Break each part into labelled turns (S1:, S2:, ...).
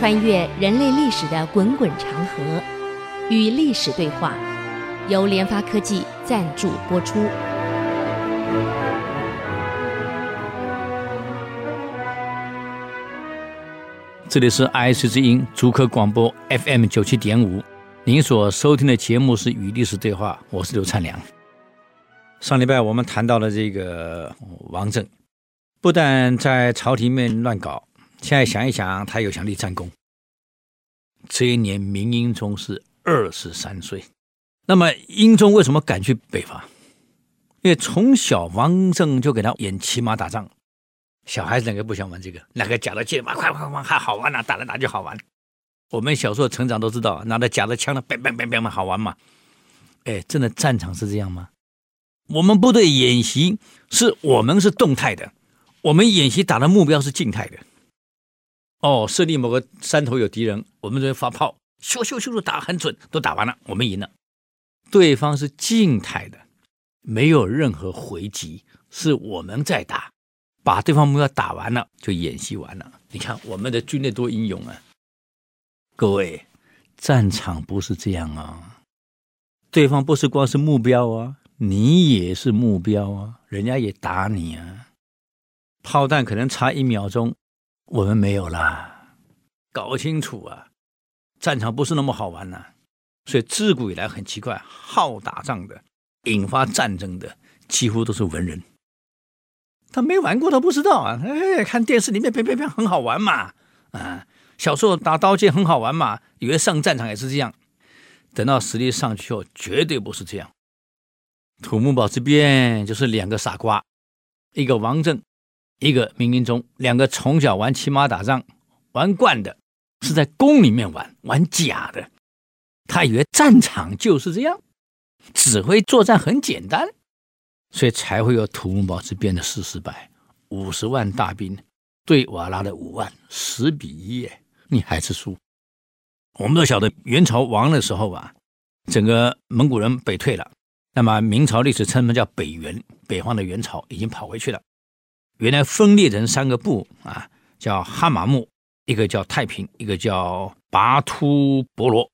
S1: 穿越人类历史的滚滚长河，与历史对话，由联发科技赞助播出。
S2: 这里是 IC 之音竹科广播 FM 九七点五，您所收听的节目是《与历史对话》，我是刘灿良。上礼拜我们谈到了这个王政，不但在朝廷面乱搞。现在想一想，他又想立战功。这一年，明英宗是二十三岁。那么，英宗为什么敢去北伐？因为从小王政就给他演骑马打仗。小孩子哪个不想玩这个？哪个假的箭，快快快快，还好玩呢、打来打去好玩。我们小时候成长都知道，拿着假的枪的，砰砰砰砰嘛，好玩嘛。哎，真的战场是这样吗？我们部队演习是我们是动态的，我们演习打的目标是静态的。哦，设立某个山头有敌人，我们这边发炮，咻咻咻的打很准，都打完了，我们赢了。对方是静态的，没有任何回击，是我们在打，把对方目标打完了就演习完了。你看我们的军队多英勇啊！各位，战场不是这样啊，对方不是光是目标啊，你也是目标啊，人家也打你啊，炮弹可能差一秒钟。我们没有啦，搞清楚啊！战场不是那么好玩呐、所以自古以来很奇怪，好打仗的、引发战争的，几乎都是文人。他没玩过，他不知道啊！哎，看电视里面，啪啪啪，很好玩嘛！啊，小时候打刀剑很好玩嘛，以为上战场也是这样。等到实力上去后，绝对不是这样。土木堡之变就是两个傻瓜，一个王政。一个明英宗，两个从小玩骑马打仗玩惯的，是在宫里面玩玩假的。他以为战场就是这样，指挥作战很简单，所以才会有土木堡之变的事失败。五十万大兵对瓦剌的五万，十比一，你还是输。我们都晓得元朝亡的时候啊，整个蒙古人北退了，那么明朝历史称他们叫北元，北方的元朝已经跑回去了。原来分裂成三个部啊，叫哈马木，一个叫太平，一个叫拔突伯罗。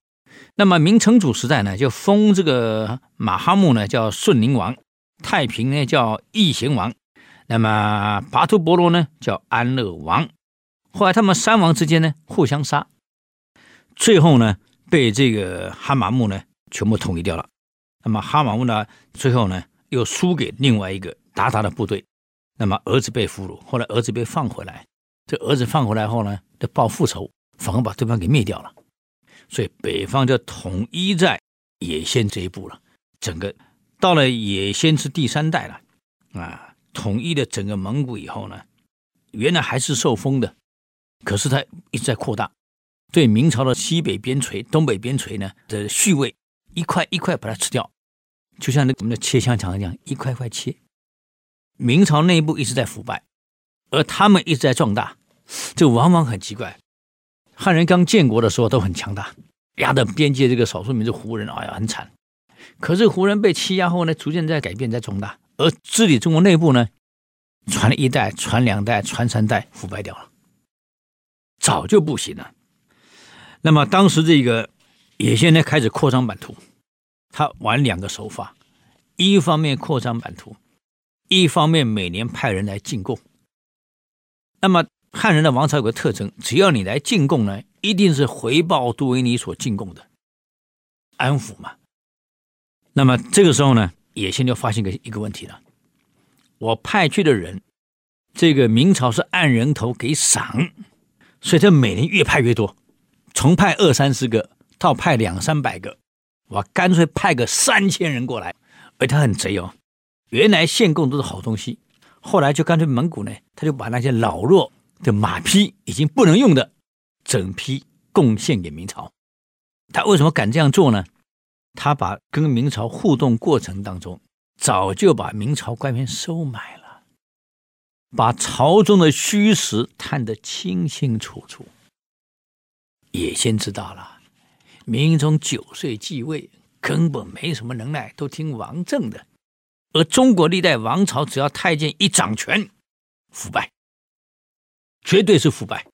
S2: 那么明成祖时代呢，就封这个马哈木呢叫顺宁王，太平呢叫义贤王，那么拔突伯罗呢叫安乐王。后来他们三王之间呢互相杀，最后呢被这个哈马木呢全部统一掉了。那么哈马木呢最后呢又输给另外一个鞑靼的部队。那么儿子被俘虏，后来儿子被放回来。这儿子放回来后呢，就报复仇，反而把对方给灭掉了。所以北方就统一在也先这一步了。整个到了也先是第三代了啊，统一了整个蒙古以后呢，原来还是受封的，可是他一直在扩大，对明朝的西北边陲、东北边陲呢的序位一块一块把它吃掉，就像那我们的切香肠一样，一块块切。明朝内部一直在腐败，而他们一直在壮大，这往往很奇怪。汉人刚建国的时候都很强大，压的边界这个少数民族胡人，哎呀很惨。可是胡人被欺压后呢，逐渐在改变，在壮大，而治理中国内部呢，传了一代，传两代，传三代，腐败掉了，早就不行了。那么当时这个也现在开始扩张版图，他玩两个手法，一方面扩张版图。一方面每年派人来进贡，那么汉人的王朝有个特征，只要你来进贡呢，一定是回报多于你所进贡的，安抚嘛。那么这个时候呢，野心就发现个一个问题了，我派去的人，这个明朝是按人头给赏，所以他每年越派越多，从派二三十个到派两三百个，我干脆派个三千人过来，而他很贼哦。原来献贡都是好东西，后来就干脆蒙古呢，他就把那些老弱的马匹已经不能用的整批贡献给明朝。他为什么敢这样做呢？他把跟明朝互动过程当中，早就把明朝官员收买了，把朝中的虚实探得清清楚楚。也先知道了，明宗九岁继位，根本没什么能耐，都听王政的。而中国历代王朝，只要太监一掌权，腐败，绝对是腐败。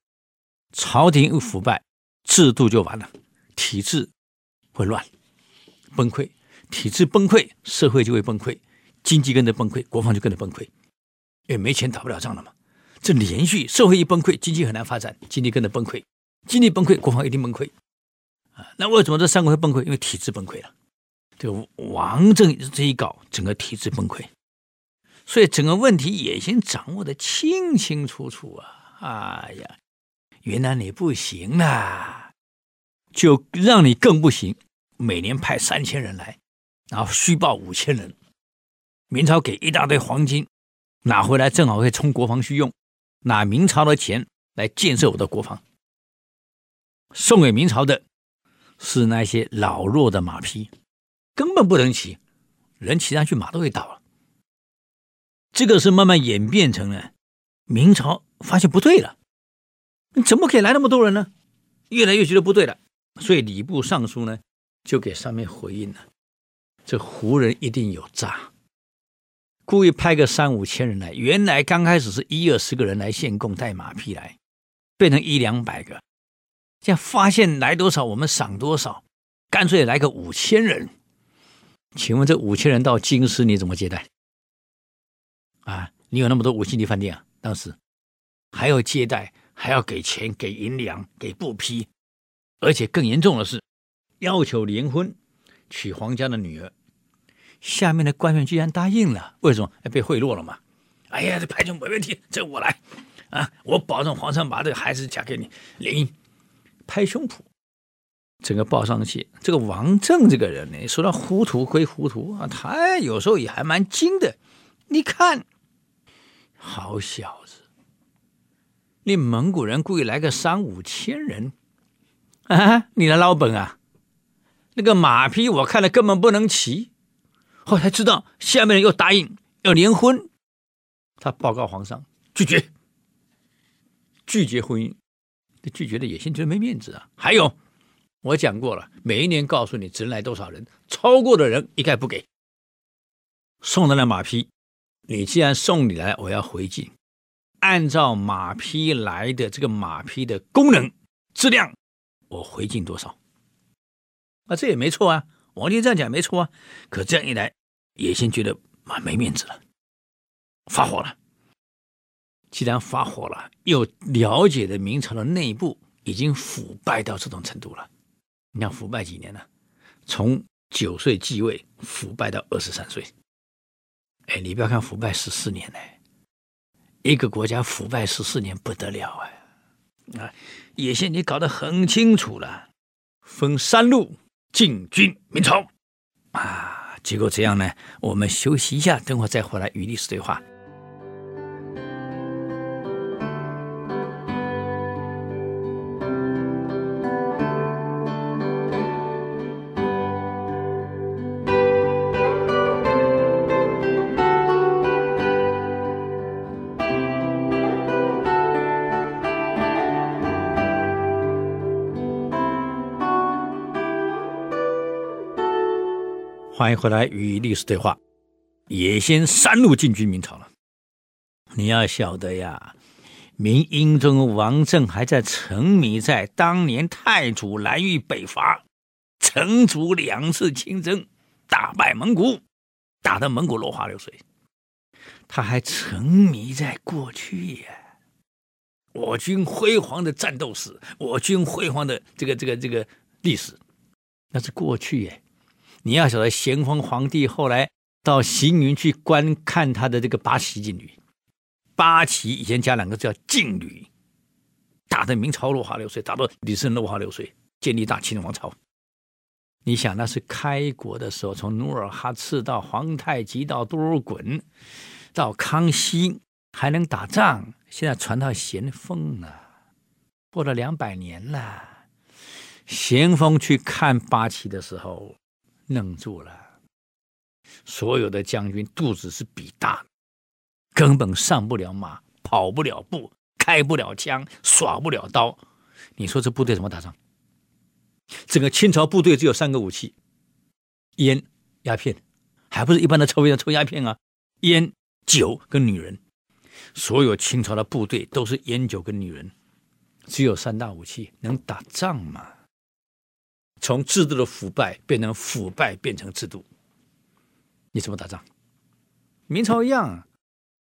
S2: 朝廷一腐败，制度就完了，体制会乱崩溃，体制崩溃，社会就会崩溃，经济跟着崩溃，国防就跟着崩溃，因为没钱打不了仗了嘛。这连续社会一崩溃，经济很难发展，经济跟着崩溃，经济崩溃，国防一定崩溃啊。那为什么这三个会崩溃？因为体制崩溃了。这王政这一搞，整个体制崩溃，所以整个问题野心掌握的清清楚楚啊！哎呀，原来你不行啊，就让你更不行。每年派三千人来，然后虚报五千人，明朝给一大堆黄金，拿回来正好可以充国防需用。拿明朝的钱来建设我的国防，送给明朝的是那些老弱的马匹，根本不能骑，人骑上去马都会倒了。这个是慢慢演变成了明朝发现不对了，你怎么可以来那么多人呢？越来越觉得不对了，所以礼部尚书呢就给上面回应了：这胡人一定有诈。故意派个三五千人来，原来刚开始是一二十个人来献贡带马匹来，变成一两百个，现在发现来多少我们赏多少，干脆来个五千人。请问这五千人到京师你怎么接待？啊，你有那么多五星级饭店啊？当时还要接待，还要给钱、给银两、给布匹，而且更严重的是要求联婚，娶皇家的女儿。下面的官员居然答应了，为什么？被贿赂了嘛？哎呀，这排场没问题，这我来啊！我保证皇上把这个孩子嫁给你。联姻，拍胸脯，整个报上去。这个王政这个人呢，说他糊涂归糊涂啊，他有时候也还蛮精的。你看，好小子，你蒙古人故意来个三五千人啊，你来捞本啊？那个马匹我看了根本不能骑。后来知道，下面人又答应要联婚，他报告皇上拒绝，拒绝婚姻，这拒绝的野心真没面子啊！还有，我讲过了，每一年告诉你只能来多少人，超过的人一概不给。送来的马匹，你既然送你来，我要回敬，按照马匹来的这个马匹的功能质量，我回敬多少？啊，这也没错啊。王帝这样讲没错啊，可这样一来，野心觉得蛮没面子了，发火了。既然发火了，又了解的明朝的内部已经腐败到这种程度了。你看腐败几年了？从九岁继位，腐败到二十三岁。哎，你不要看腐败十四年呢，一个国家腐败十四年不得了啊！啊，野心你搞得很清楚了，分三路。进军明朝，啊，结果这样呢？我们休息一下，等会再回来与历史对话。欢迎回来与历史对话。也先三路进军明朝了。你要晓得呀，明英宗王政还在沉迷在当年太祖蓝玉北伐，成祖两次亲征，打败蒙古，打得蒙古落花流水。他还沉迷在过去呀，我军辉煌的战斗史，我军辉煌的这个这个这个历史，那是过去耶。你要晓得，咸丰皇帝后来到行云去观看他的这个八旗劲旅，八旗以前加两个字叫劲旅，打得明朝落花流水，打得李自成落花流水，建立大清王朝。你想，那是开国的时候，从努尔哈赤到皇太极到多尔衮，到康熙还能打仗，现在传到咸丰了，过了两百年了。咸丰去看八旗的时候。愣住了，所有的将军肚子是比大，根本上不了马，跑不了步，开不了枪，耍不了刀。你说这部队怎么打仗？整个清朝部队只有三个武器：烟、鸦片，还不是一般的抽烟、抽鸦片啊！烟、酒跟女人。所有清朝的部队都是烟酒跟女人，只有三大武器，能打仗吗？从制度的腐败变成腐败变成制度，你怎么打仗？明朝一样，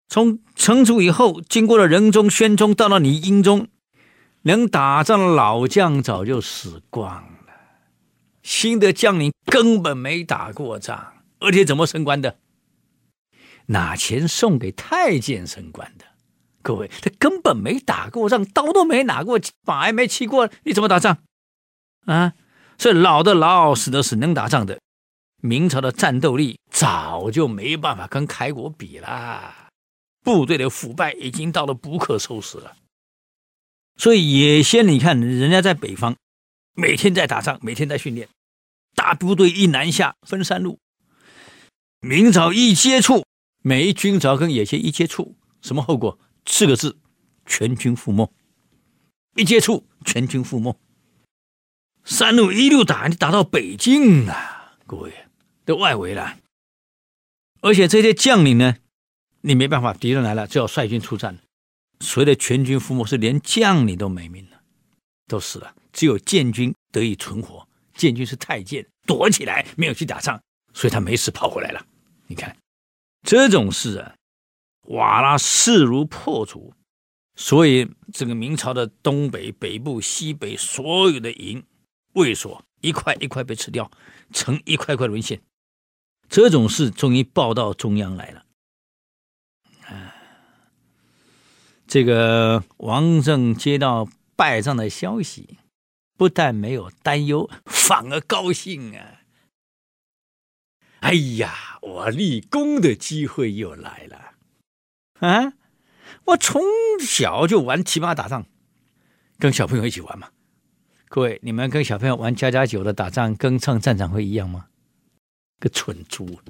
S2: 从成祖以后，经过了仁宗、宣宗，到了你英宗，能打仗的老将早就死光了，新的将领根本没打过仗，而且怎么升官的？拿钱送给太监升官的。各位，他根本没打过仗，刀都没拿过，马也没骑过，你怎么打仗？啊，所以老的老，死的死，能打仗的。明朝的战斗力早就没办法跟开国比了，部队的腐败已经到了不可收拾了。所以野先，你看人家在北方，每天在打仗，每天在训练，大部队一南下分三路。明朝一接触，每一军朝跟野先一接触，什么后果？四个字：全军覆没。一接触，全军覆没。三路一路打，你打到北京啊，各位的外围了。而且这些将领呢，你没办法，敌人来了就要率军出战。所谓的全军覆没，是连将领都没命了，都死了，只有建军得以存活。建军是太监，躲起来没有去打仗，所以他没事跑回来了。你看这种事啊。瓦剌势如破竹，所以这个明朝的东北、北部、西北所有的营卫所一块一块被吃掉，成一块块沦陷。这种事终于报到中央来了。啊，这个王政接到败仗的消息，不但没有担忧，反而高兴啊！哎呀，我立功的机会又来了。啊！我从小就玩骑马打仗，跟小朋友一起玩嘛。各位，你们跟小朋友玩家家酒的打仗，跟上战场会一样吗？个蠢猪！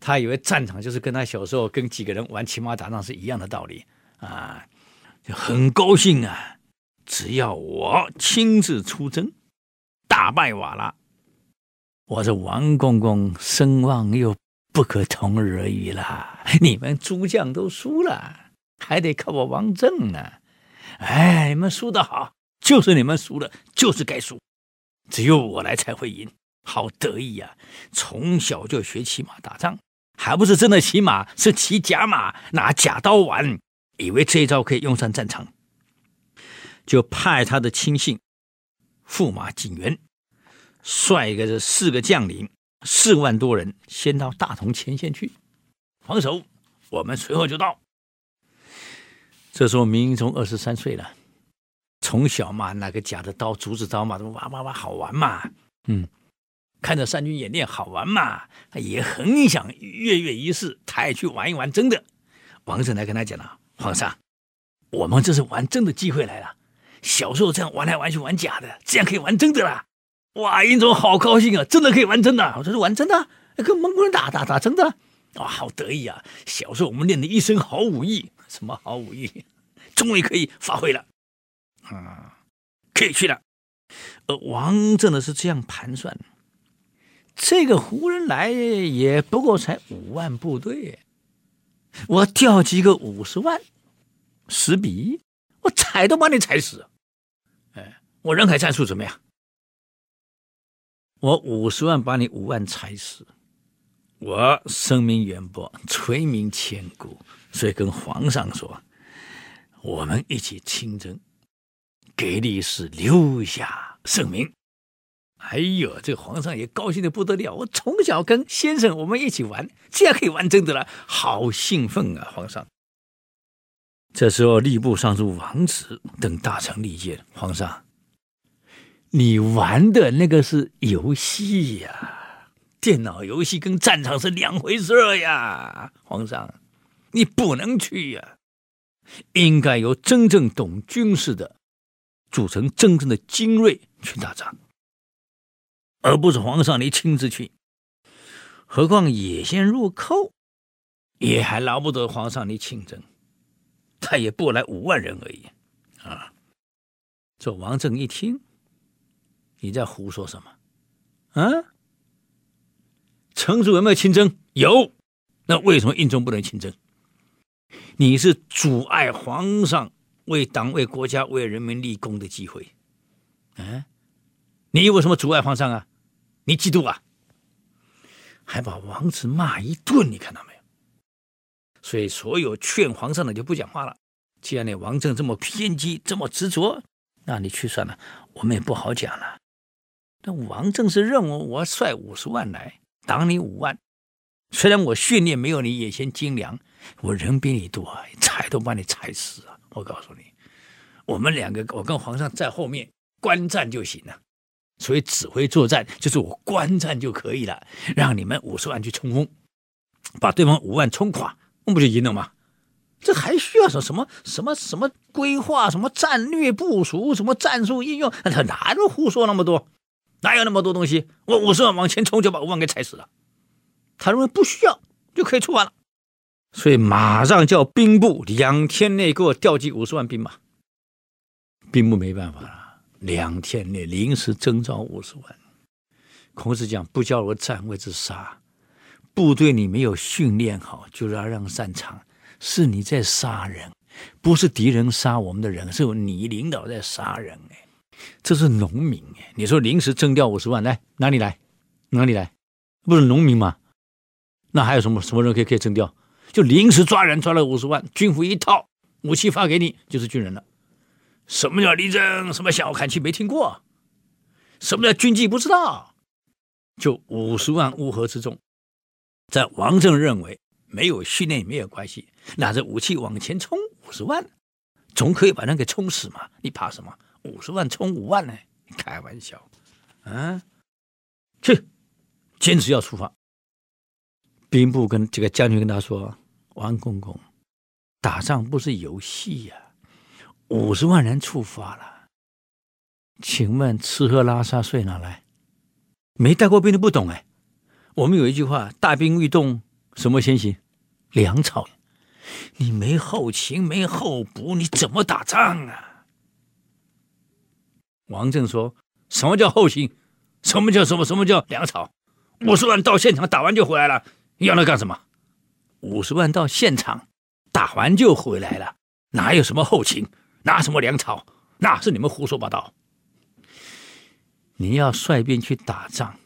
S2: 他以为战场就是跟他小时候跟几个人玩骑马打仗是一样的道理啊，就很高兴啊！只要我亲自出征，打败瓦剌，我这王公公声望又。不可同日而语了，你们诸将都输了，还得靠我王政呢。哎，你们输得好，就是你们输了，就是该输。只有我来才会赢，好得意呀！从小就学骑马打仗，还不是真的骑马，是骑假马，拿假刀玩，以为这一招可以用上战场，就派他的亲信驸马景元率个这四个将领。四万多人先到大同前线去，防守，我们随后就到。这时候明英宗二十三岁了，从小嘛，拿个假的刀、竹子刀嘛，都哇哇哇好玩嘛，嗯，看着三军演练好玩嘛，他也很想跃跃欲试，他也去玩一玩真的。王振来跟他讲了，皇上，我们这是玩真的机会来了，小时候这样玩来玩去玩假的，这样可以玩真的啦。哇，英宗好高兴啊！真的可以玩真的，我说是玩真的，跟蒙古人打打打真的，哇，好得意啊！小时候我们练的一身好武艺，什么好武艺，终于可以发挥了，啊，可以去了。而王政的是这样盘算：这个胡人来也不过才五万部队，我调集个五十万，十比一，我踩都把你踩死。哎，我人海战术怎么样？我五十万把你五万踩死，我声名远播，垂名千古，所以跟皇上说，我们一起亲征，给历史留下盛名。哎呦，这个皇上也高兴的不得了。我从小跟先生我们一起玩，现在可以玩真的了，好兴奋啊！皇上，这时候吏部尚书王直等大臣力谏，皇上。你玩的那个是游戏呀，电脑游戏跟战场是两回事呀，皇上，你不能去呀，应该由真正懂军事的组成真正的精锐去打仗，而不是皇上你亲自去。何况野先入寇，也还劳不得皇上你亲征，他也不来五万人而已啊。这王政一听。你在胡说什么？啊？城主有没有亲征？有。那为什么英宗不能亲征？你是阻碍皇上为党、为国家、为人民立功的机会。嗯，你有什么阻碍皇上啊？你嫉妒啊？还把王子骂一顿，你看到没有？所以所有劝皇上的就不讲话了。既然你王政这么偏激，这么执着，那你去算了，我们也不好讲了。那王政是认为，我率五十万来挡你五万。虽然我训练没有你野心精良，我人比你多，踩都把你踩死啊！我告诉你，我们两个，我跟皇上在后面观战就行了。所以指挥作战就是我观战就可以了，让你们五十万去冲锋，把对方五万冲垮，那不就赢了吗？这还需要说什么什么什么规划、什么战略部署、什么战术应用？他哪能胡说那么多？哪有那么多东西？我五十万往前冲，就把五万给踩死了。他认为不需要就可以出发了，所以马上叫兵部两天内给我调集五十万兵马。兵部没办法了。两天内临时征召五十万，孔子讲：“不教而战，谓之杀。”部队你没有训练好，就要让战场，是你在杀人，不是敌人杀我们的人，是你领导在杀人。哎，这是农民哎，你说临时征调五十万，来哪里来？哪里来？不是农民吗？那还有什么什么人可以可以征调？就临时抓人，抓了五十万，军服一套，武器发给你，就是军人了。什么叫立正？什么小看齐没听过？什么叫军纪不知道？就五十万乌合之众，在王政认为没有训练也没有关系，拿着武器往前冲五十万，总可以把人给冲死嘛？你怕什么？五十万冲五万呢？开玩笑，啊？去，坚持要出发。兵部跟这个将军跟他说：“王公公，打仗不是游戏呀。”五十万人出发了，请问吃喝拉撒睡哪来？没带过兵的不懂哎。我们有一句话：大兵欲动，什么先行？粮草。你没后勤，没后补，你怎么打仗啊？王政说：“什么叫后勤？什么叫什么？什么叫粮草？五十万到现场打完就回来了，要那干什么？五十万到现场打完就回来了，哪有什么后勤？”拿什么粮草？那是你们胡说八道。你要率兵去打仗，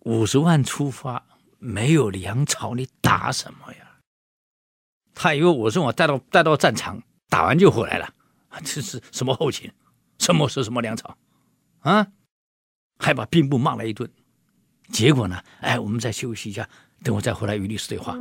S2: 五十万出发，没有粮草，你打什么呀？他以为我是我带到带到战场，打完就回来了。这是什么后勤？什么是什么粮草？啊！还把兵部骂了一顿。结果呢？哎，我们再休息一下，等我再回来与律师对话。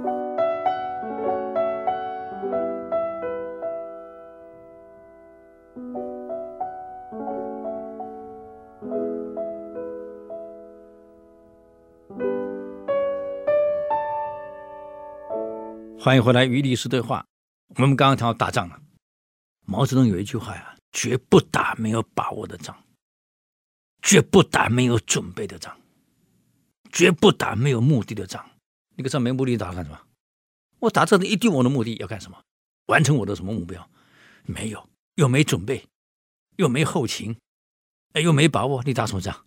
S2: 欢迎回来与历史对话。我们刚刚谈到打仗了。毛泽东有一句话呀：“绝不打没有把握的仗，绝不打没有准备的仗，绝不打没有目的的仗。”你个仗没目的打干什么？我打仗一定我的目的要干什么？完成我的什么目标？没有，又没准备，又没后勤，哎，又没把握，你打什么仗？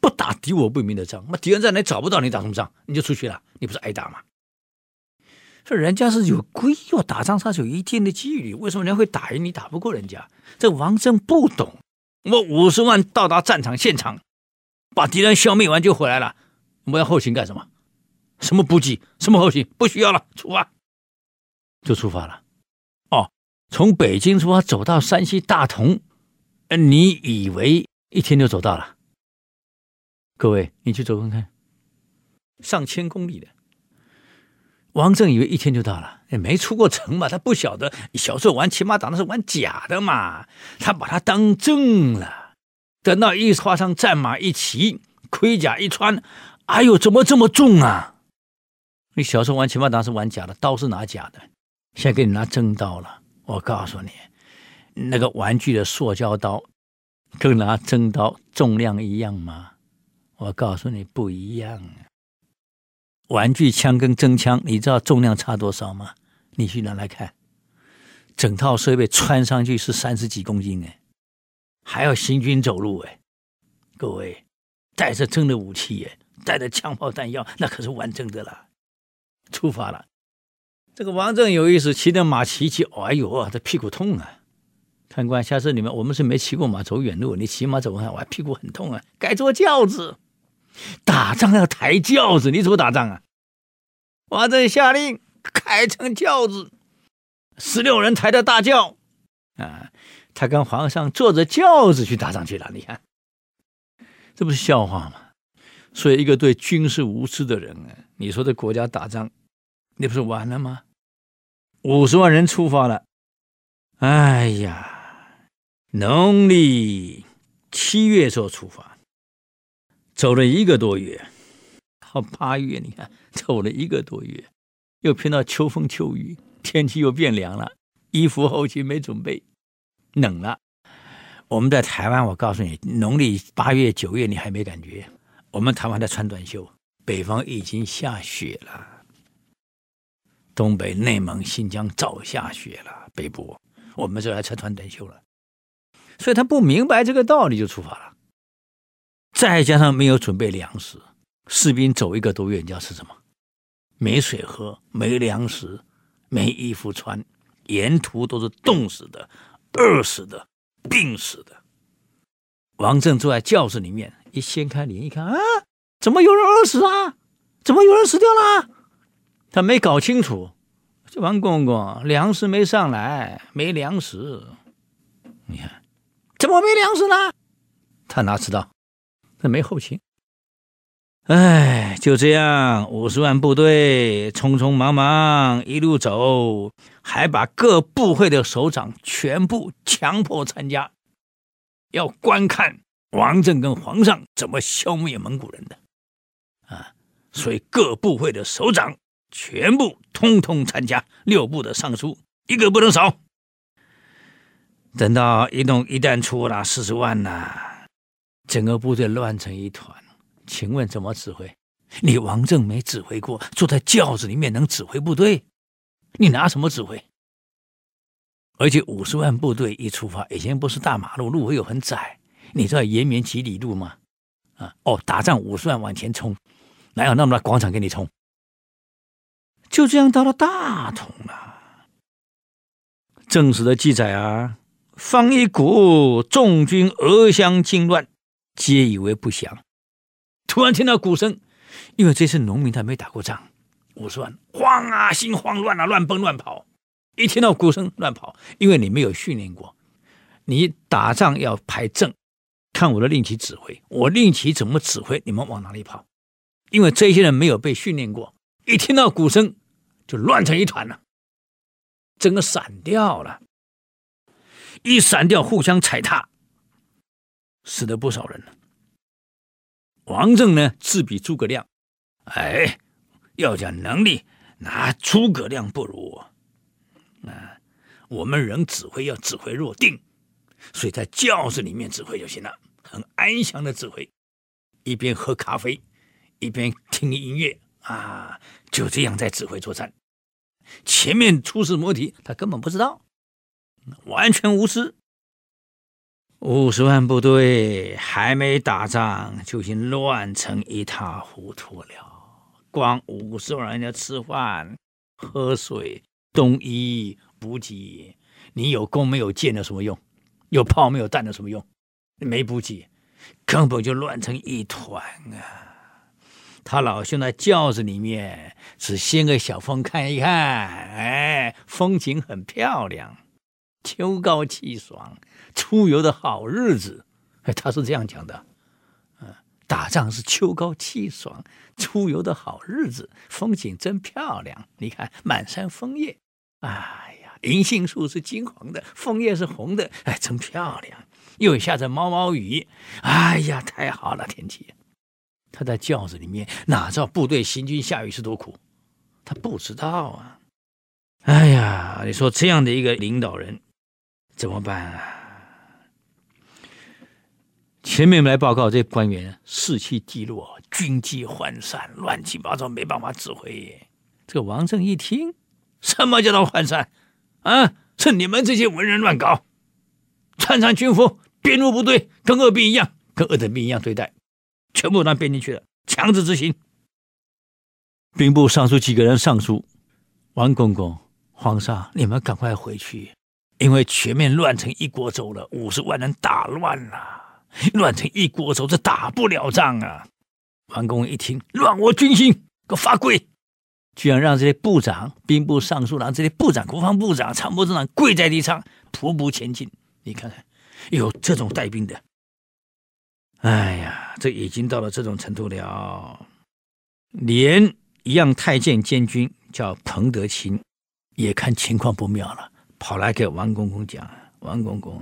S2: 不打敌我不明的仗，那敌人在哪找不到你，打什么仗？你就出去了，你不是挨打吗？这人家是有规划，打仗他是有一定的纪律，为什么人家会打赢你？打不过人家？这王政不懂。我五十万到达战场现场，把敌人消灭完就回来了。我们要后勤干什么？什么补给？什么后勤？不需要了，出发就出发了。哦，从北京出发走到山西大同，你以为一天就走到了？各位，你去走看看，上千公里的。王正以为一天就到了，也没出过城嘛，他不晓得。小时候玩骑马打那是玩假的嘛，他把它当真了。等到一跨上战马一骑，盔甲一穿，哎呦，怎么这么重啊？你小时候玩骑马打是玩假的，刀是拿假的，现在给你拿真刀了。我告诉你，那个玩具的塑胶刀跟拿真刀重量一样吗？我告诉你，不一样。玩具枪跟真枪，你知道重量差多少吗？你去拿来看，整套设备穿上去是三十几公斤哎，还要行军走路哎。各位，带着真的武器哎，带着枪炮弹药，那可是完整的了。出发了，这个王正有意思，骑着马骑骑，哎呦，这屁股痛啊！看官，下次你们我们是没骑过马走远路，你骑马走完，我屁股很痛啊，改坐轿子。打仗要抬轿子，你怎么打仗啊？王正下令开成轿子，十六人抬着大轿啊，他跟皇上坐着轿子去打仗去了。你看，这不是笑话吗？所以，一个对军事无知的人啊，你说这国家打仗，那不是完了吗？五十万人出发了，哎呀，农历七月时候出发。走了一个多月，到八月，你看走了一个多月，又碰到秋风秋雨，天气又变凉了，衣服后期没准备，冷了。我们在台湾，我告诉你，农历八月九月你还没感觉，我们台湾在穿短袖，北方已经下雪了，东北、内蒙、新疆早下雪了，北部。我们这还穿穿短袖了，所以他不明白这个道理就出发了。再加上没有准备粮食，士兵走一个多月，你知道吃什么？没水喝，没粮食，没衣服穿，沿途都是冻死的、饿死的、病死的。王正坐在轿子里面，一掀开帘一看啊，怎么有人饿死啊？怎么有人死掉了？他没搞清楚，这王公公粮食没上来，没粮食。你看，怎么没粮食呢？他哪知道？那没后勤，哎，就这样，五十万部队匆匆忙忙一路走，还把各部会的首长全部强迫参加，要观看王振跟皇上怎么消灭蒙古人的，啊，所以各部会的首长全部通通参加，六部的尚书一个不能少。等到一动一旦出了四十万呐。整个部队乱成一团，请问怎么指挥？你王正没指挥过，坐在轿子里面能指挥部队？你拿什么指挥？而且五十万部队一出发，以前不是大马路，路会有很窄，你知道延绵几里路吗？啊，哦，打仗五十万往前冲，哪有那么大广场给你冲？就这样到了大同了。正史的记载啊，方一鼓，众军俄相惊乱。皆以为不祥，突然听到鼓声，因为这次农民他没打过仗，五十万慌啊，心慌乱啊，乱奔乱跑。一听到鼓声乱跑，因为你没有训练过，你打仗要排阵，看我的令旗指挥，我令旗怎么指挥，你们往哪里跑？因为这些人没有被训练过，一听到鼓声就乱成一团了，整个散掉了，一散掉互相踩踏。死了不少人呢。王正呢，自比诸葛亮，哎，要讲能力，那诸葛亮不如我。啊，我们人指挥要指挥若定，所以在轿子里面指挥就行了，很安详的指挥，一边喝咖啡，一边听音乐啊，就这样在指挥作战。前面出什么问题，他根本不知道，完全无知。五十万部队还没打仗，就已经乱成一塌糊涂了。光五十万人家吃饭、喝水、冬衣补给，你有弓没有箭有什么用？有炮没有弹有什么用？没补给，根本就乱成一团啊！他老兄在轿子里面只掀个小风看一看，哎，风景很漂亮。秋高气爽，出游的好日子，哎他是这样讲的。嗯，打仗是秋高气爽，出游的好日子，风景真漂亮。你看，满山枫叶，哎呀，银杏树是金黄的，枫叶是红的，哎，真漂亮。又下着毛毛雨，哎呀，太好了天气。他在轿子里面，哪知道部队行军下雨是多苦？他不知道啊。哎呀，你说这样的一个领导人。怎么办啊？前面来报告，这官员士气低落，军纪涣散，乱七八糟，没办法指挥。这个王正一听，什么叫做涣散？啊，是你们这些文人乱搞，穿上军服，编入部队，跟恶兵一样，跟二等兵一样对待，全部让编进去了，强制执行。兵部尚书几个人上书，王公公、皇上，你们赶快回去。因为全面乱成一锅粥了，五十万人大乱了，乱成一锅粥，这打不了仗啊！王公一听，乱我军心，给我发跪，居然让这些部长、兵部尚书郎、这些部长、国防部长、参谋长跪在地上，徒步前进。你看看，有这种带兵的，哎呀，这已经到了这种程度了。连一样太监监军叫彭德清，也看情况不妙了，跑来给王公公讲：“王公公，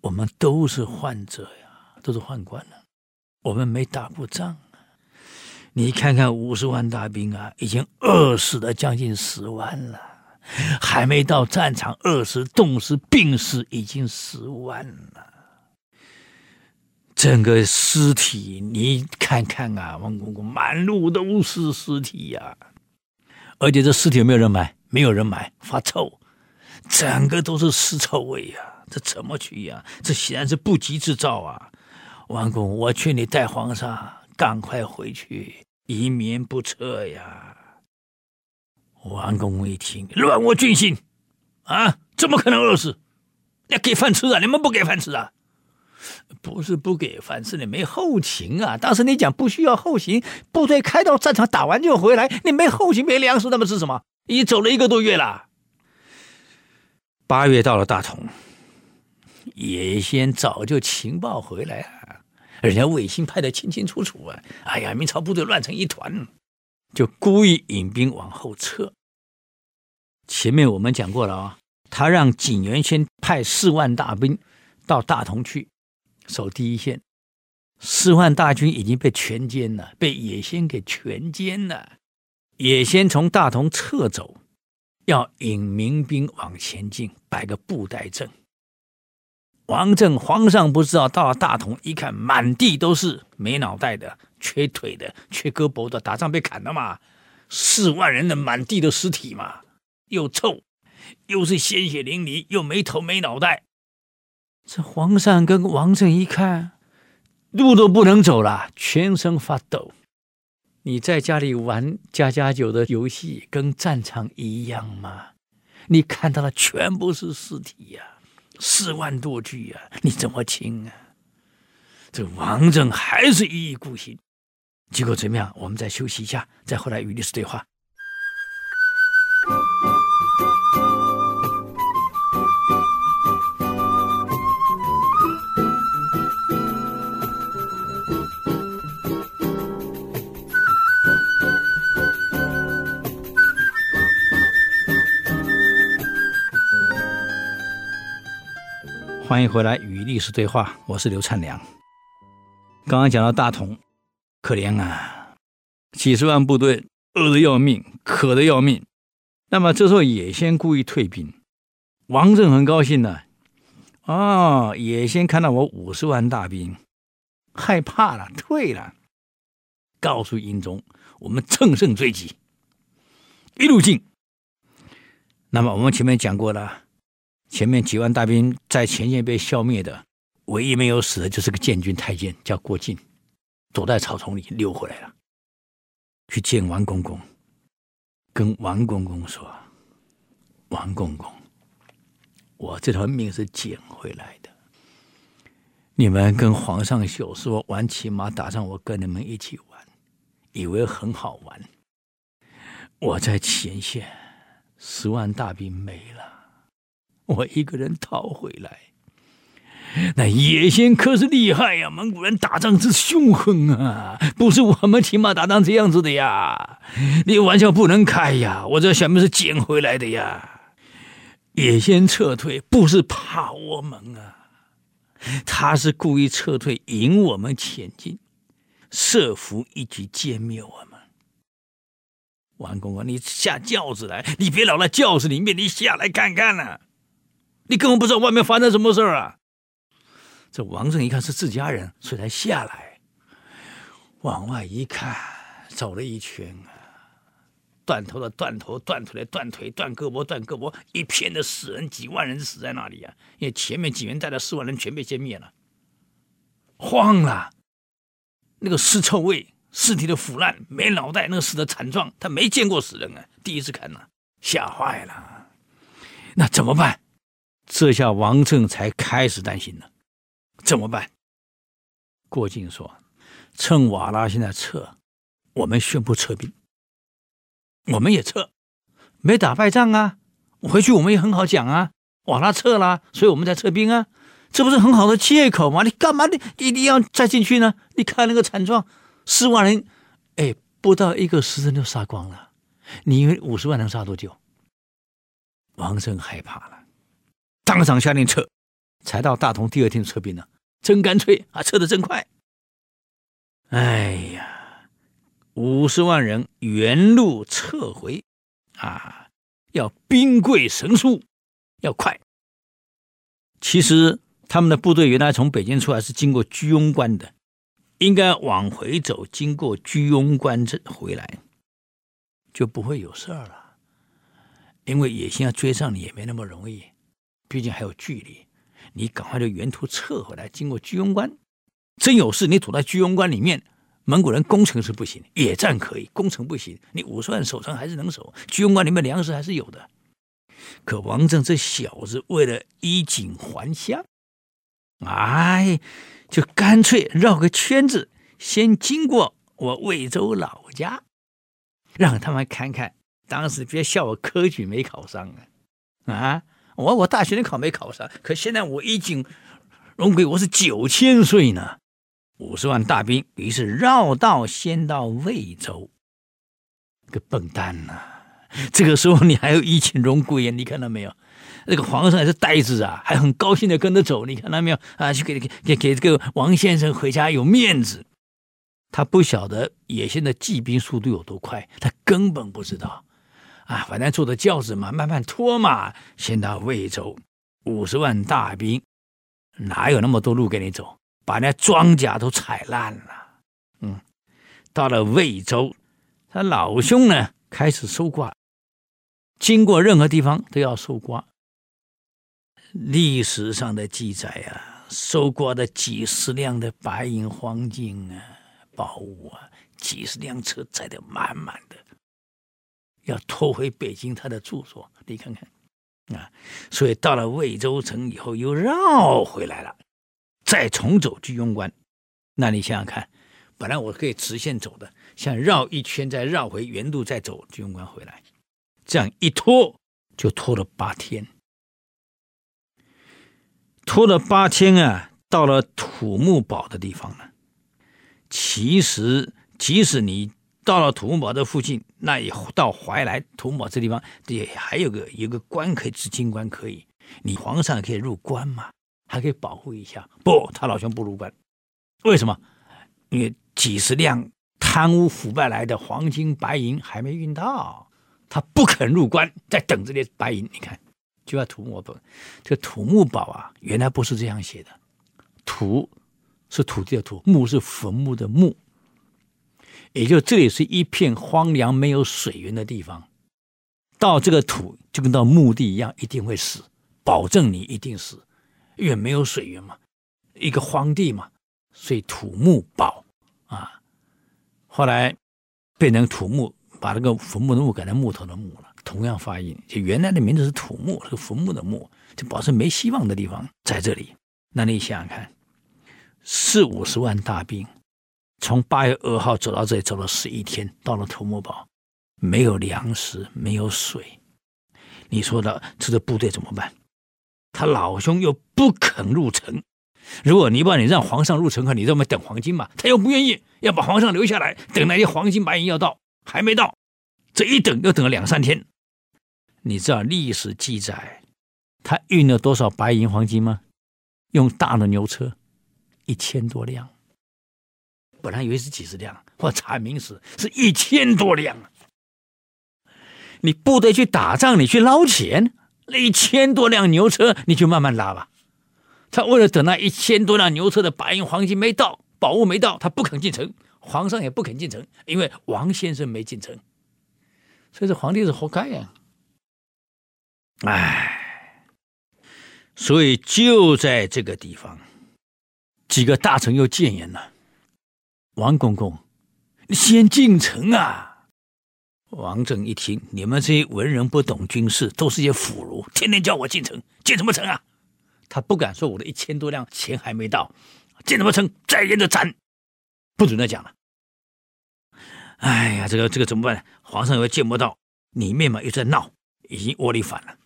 S2: 我们都是患者呀，都是宦官呢，我们没打过仗。”你看看五十万大兵啊，已经饿死了将近十万了，还没到战场饿死、冻死、病死已经十万了。整个尸体你看看啊，王公公满路都是尸体呀、而且这尸体有没有人买？没有人买，发臭，整个都是尸臭味呀、这怎么去呀？这显然是不吉之兆啊！王公，我劝你带皇上赶快回去。以免不测呀！王公一听，乱我军心啊！怎么可能饿死？那给饭吃啊！你们不给饭吃啊？不是不给饭吃，你没后勤啊！当时你讲不需要后勤，部队开到战场打完就回来，你没后勤没粮食，那么吃什么？已走了一个多月了。八月到了大同，野先早就情报回来了。人家卫星拍得清清楚楚啊！哎呀，明朝部队乱成一团，就故意引兵往后撤。前面我们讲过了啊，他让景元先派四万大兵到大同去守第一线，四万大军已经被全歼了，被野先给全歼了。野先从大同撤走，要引民兵往前进，摆个布袋阵。王政皇上不知道，到了大同一看，满地都是没脑袋的、缺腿的、缺胳膊的，打仗被砍了嘛，四万人的满地的尸体嘛，又臭，又是鲜血淋漓，又没头没脑袋。这皇上跟王政一看，路都不能走了，全身发抖。你在家里玩家家酒的游戏，跟战场一样吗？你看到的全部是尸体呀、啊。四万多具呀、你怎么清啊？这王正还是一意孤行，结果怎么样？我们再休息一下，再回来与律师对话。欢迎回来与历史对话，我是刘灿良。刚刚讲到大同，可怜啊，几十万部队饿得要命，渴得要命。那么这时候野先故意退兵，王政很高兴呢、啊。哦，野先看到我五十万大兵，害怕了，退了，告诉英宗，我们乘胜追击，一路进。那么我们前面讲过了。前面几万大兵在前线被消灭的，唯一没有死的就是个建军太监，叫郭靖，躲在草丛里溜回来了，去见王公公，跟王公公说：“王公公，我这条命是捡回来的。你们跟皇上秀说玩骑马打仗，我跟你们一起玩，以为很好玩。我在前线，十万大兵没了。” 我一个人逃回来，那野先可是厉害呀！蒙古人打仗之凶狠啊，不是我们骑马打仗这样子的呀！你玩笑不能开呀！我这小命是捡回来的呀！野先撤退不是怕我们啊，他是故意撤退引我们前进，设伏一举歼灭我们。王公公，你下轿子来，你别老在轿子里面，你下来看看啊！你根本不知道外面发生什么事儿啊！这王正一看是自家人，所以才下来。往外一看，走了一圈啊，断头的断头，断腿的断腿，断胳膊断胳膊，一片的死人，几万人死在那里、啊！因为前面几员带的四万人全被歼灭了，慌了。那个尸臭味，尸体的腐烂，没脑袋，那个死的惨状，他没见过死人啊，第一次看呐、吓坏了。那怎么办？这下王政才开始担心了，怎么办？郭靖说：“趁瓦剌现在撤，我们宣布撤兵。我们也撤，没打败仗啊，回去我们也很好讲啊。瓦剌撤了，所以我们才撤兵啊，这不是很好的借口吗？你干嘛你一定要再进去呢？你看那个惨状，四万人，哎，不到一个时辰就杀光了。你以为五十万能杀多久？”王政害怕了。当场下令撤，才到大同第二天撤兵呢，真干脆啊，撤得真快。哎呀，五十万人原路撤回，啊，要兵贵神速，要快。其实他们的部队原来从北京出来是经过居庸关的，应该往回走，经过居庸关这回来，就不会有事儿了。因为野心要追上你也没那么容易。毕竟还有距离，你赶快就原途撤回来，经过居庸关。真有事，你躲在居庸关里面，蒙古人攻城是不行，野战可以，攻城不行。你五十万守城还是能守，居庸关里面粮食还是有的。可王政这小子为了衣锦还乡，哎，就干脆绕个圈子，先经过我魏州老家，让他们看看。当时别笑我科举没考上啊，啊！我我大学里考没考上，可现在我已经荣归，我是九千岁呢。五十万大兵，于是绕道先到魏州。个笨蛋呐、这个时候你还有一群荣归呀？你看到没有？那个皇上还是呆子啊，还很高兴的跟着走。你看到没有？啊，去给给给给这个王先生回家有面子。他不晓得野先的骑兵速度有多快，他根本不知道。啊，反正坐着轿子嘛，慢慢拖嘛，先到魏州。五十万大兵，哪有那么多路给你走？把那庄稼都踩烂了。嗯，到了魏州，他老兄呢开始搜刮，经过任何地方都要搜刮。历史上的记载啊，搜刮的几十辆的白银黄金啊，宝物啊，几十辆车载得满满的。要拖回北京他的住所，你看看，啊，所以到了魏州城以后又绕回来了，再重走居庸关。那你想想看，本来我可以直线走的，想绕一圈再绕回原路再走居庸关回来，这样一拖就拖了八天，拖了八天啊，到了土木堡的地方了。其实，即使你。到了土木堡的附近，那也到怀来土木堡这地方，也还有个有个关可以执金关可以，你皇上可以入关嘛，还可以保护一下。不，他老兄不入关，为什么？因为几十辆贪污腐败来的黄金白银还没运到，他不肯入关，在等这些白银。你看，就要土木堡，这土木堡啊，原来不是这样写的，土是土地的土，木是坟墓的墓。也就这里是一片荒凉、没有水源的地方，到这个土就跟到墓地一样，一定会死，保证你一定死，因为没有水源嘛，一个荒地嘛，所以土木堡啊，后来变成土木，把那个坟墓的墓改成木头的木了，同样发音，就原来的名字是土木，这个坟墓的墓，就保证没希望的地方在这里。那你想想看，四五十万大兵。从八月二号走到这里，走了十一天，到了土木堡，没有粮食，没有水。你说的这个部队怎么办？他老兄又不肯入城。如果你把你让皇上入城，可你这么等黄金嘛？他又不愿意，要把皇上留下来，等那些黄金白银要到，还没到，这一等又等了两三天。你知道历史记载，他运了多少白银黄金吗？用大的牛车，一千多辆。本来以为是几十辆，我查明史是一千多辆。你部队去打仗，你去捞钱，那一千多辆牛车，你就慢慢拉吧。他为了等那一千多辆牛车的白银黄金没到，宝物没到，他不肯进城，皇上也不肯进城，因为王先生没进城，所以这皇帝是活该呀。哎，所以就在这个地方，几个大臣又谏言了。王公公，先进城啊！王震一听，你们这些文人不懂军事，都是些腐儒，天天叫我进城，进什么城啊？他不敢说我的一千多辆钱还没到，进什么城？再严的斩，不准再讲了。哎呀，这个这个怎么办？皇上又见不到，里面嘛又在闹，已经窝里反了。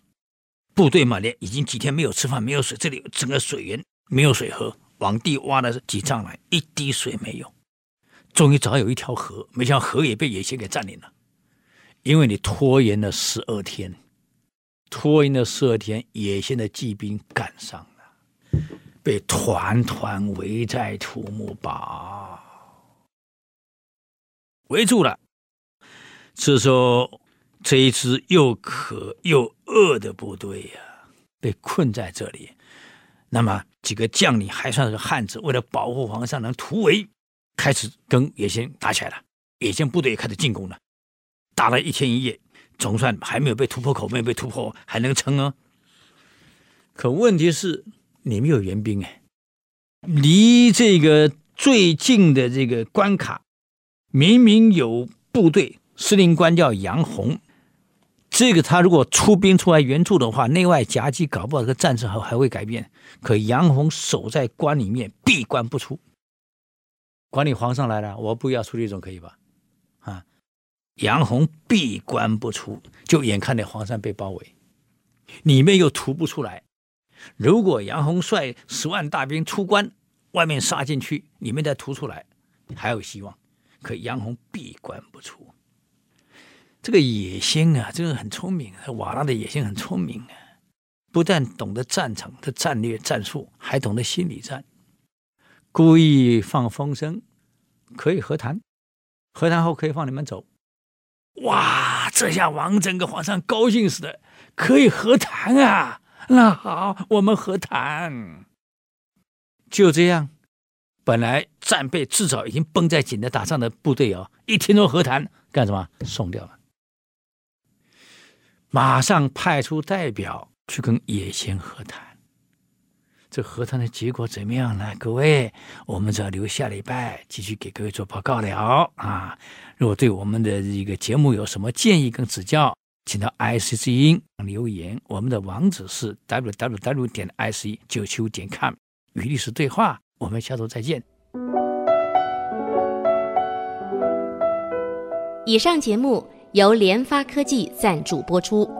S2: 部队嘛连已经几天没有吃饭，没有水，这里整个水源没有水喝，往地挖了几丈来，一滴水没有。终于找到有一条河，没想到河也被野先给占领了。因为你拖延了十二天，拖延了十二天，野先的骑兵赶上了，被团团围在土木堡，围住了。这时候，这一支又渴又饿的部队呀、被困在这里。那么几个将领还算是汉子，为了保护皇上，能突围，开始跟野先打起来了。野先部队也开始进攻了。打了一天一夜，总算还没有被突破口，没有被突破，还能撑啊。可问题是，你没有援兵哎，离这个最近的这个关卡，明明有部队，司令官叫杨洪，这个他如果出兵出来援助的话，内外夹击，搞不好这个战事还还会改变。可杨洪守在关里面，闭关不出。管理皇上来了，我不要出去总可以吧？啊。杨洪闭关不出，就眼看着皇上被包围，里面又突不出来。如果杨洪率十万大兵出关，外面杀进去，里面再突出来，还有希望。可杨洪闭关不出，这个野心啊，这个很聪明。瓦剌的野心很聪明啊，不但懂得战场的战略战术，还懂得心理战。故意放风声，可以和谈，和谈后可以放你们走。哇！这下王震跟皇上高兴死了，可以和谈啊！那好，我们和谈。就这样，本来战备至少已经绷在紧的打仗的部队哦，一听说和谈，干什么？松掉了。马上派出代表去跟野先和谈。这和谈的结果怎么样呢？各位，我们只要留下礼拜继续给各位做报告了啊！如果对我们的一个节目有什么建议跟指教，请到 IC 之音留言。我们的网址是 www 点 ic 九七五点 com。与历史对话，我们下周再见。
S1: 以上节目由联发科技赞助播出。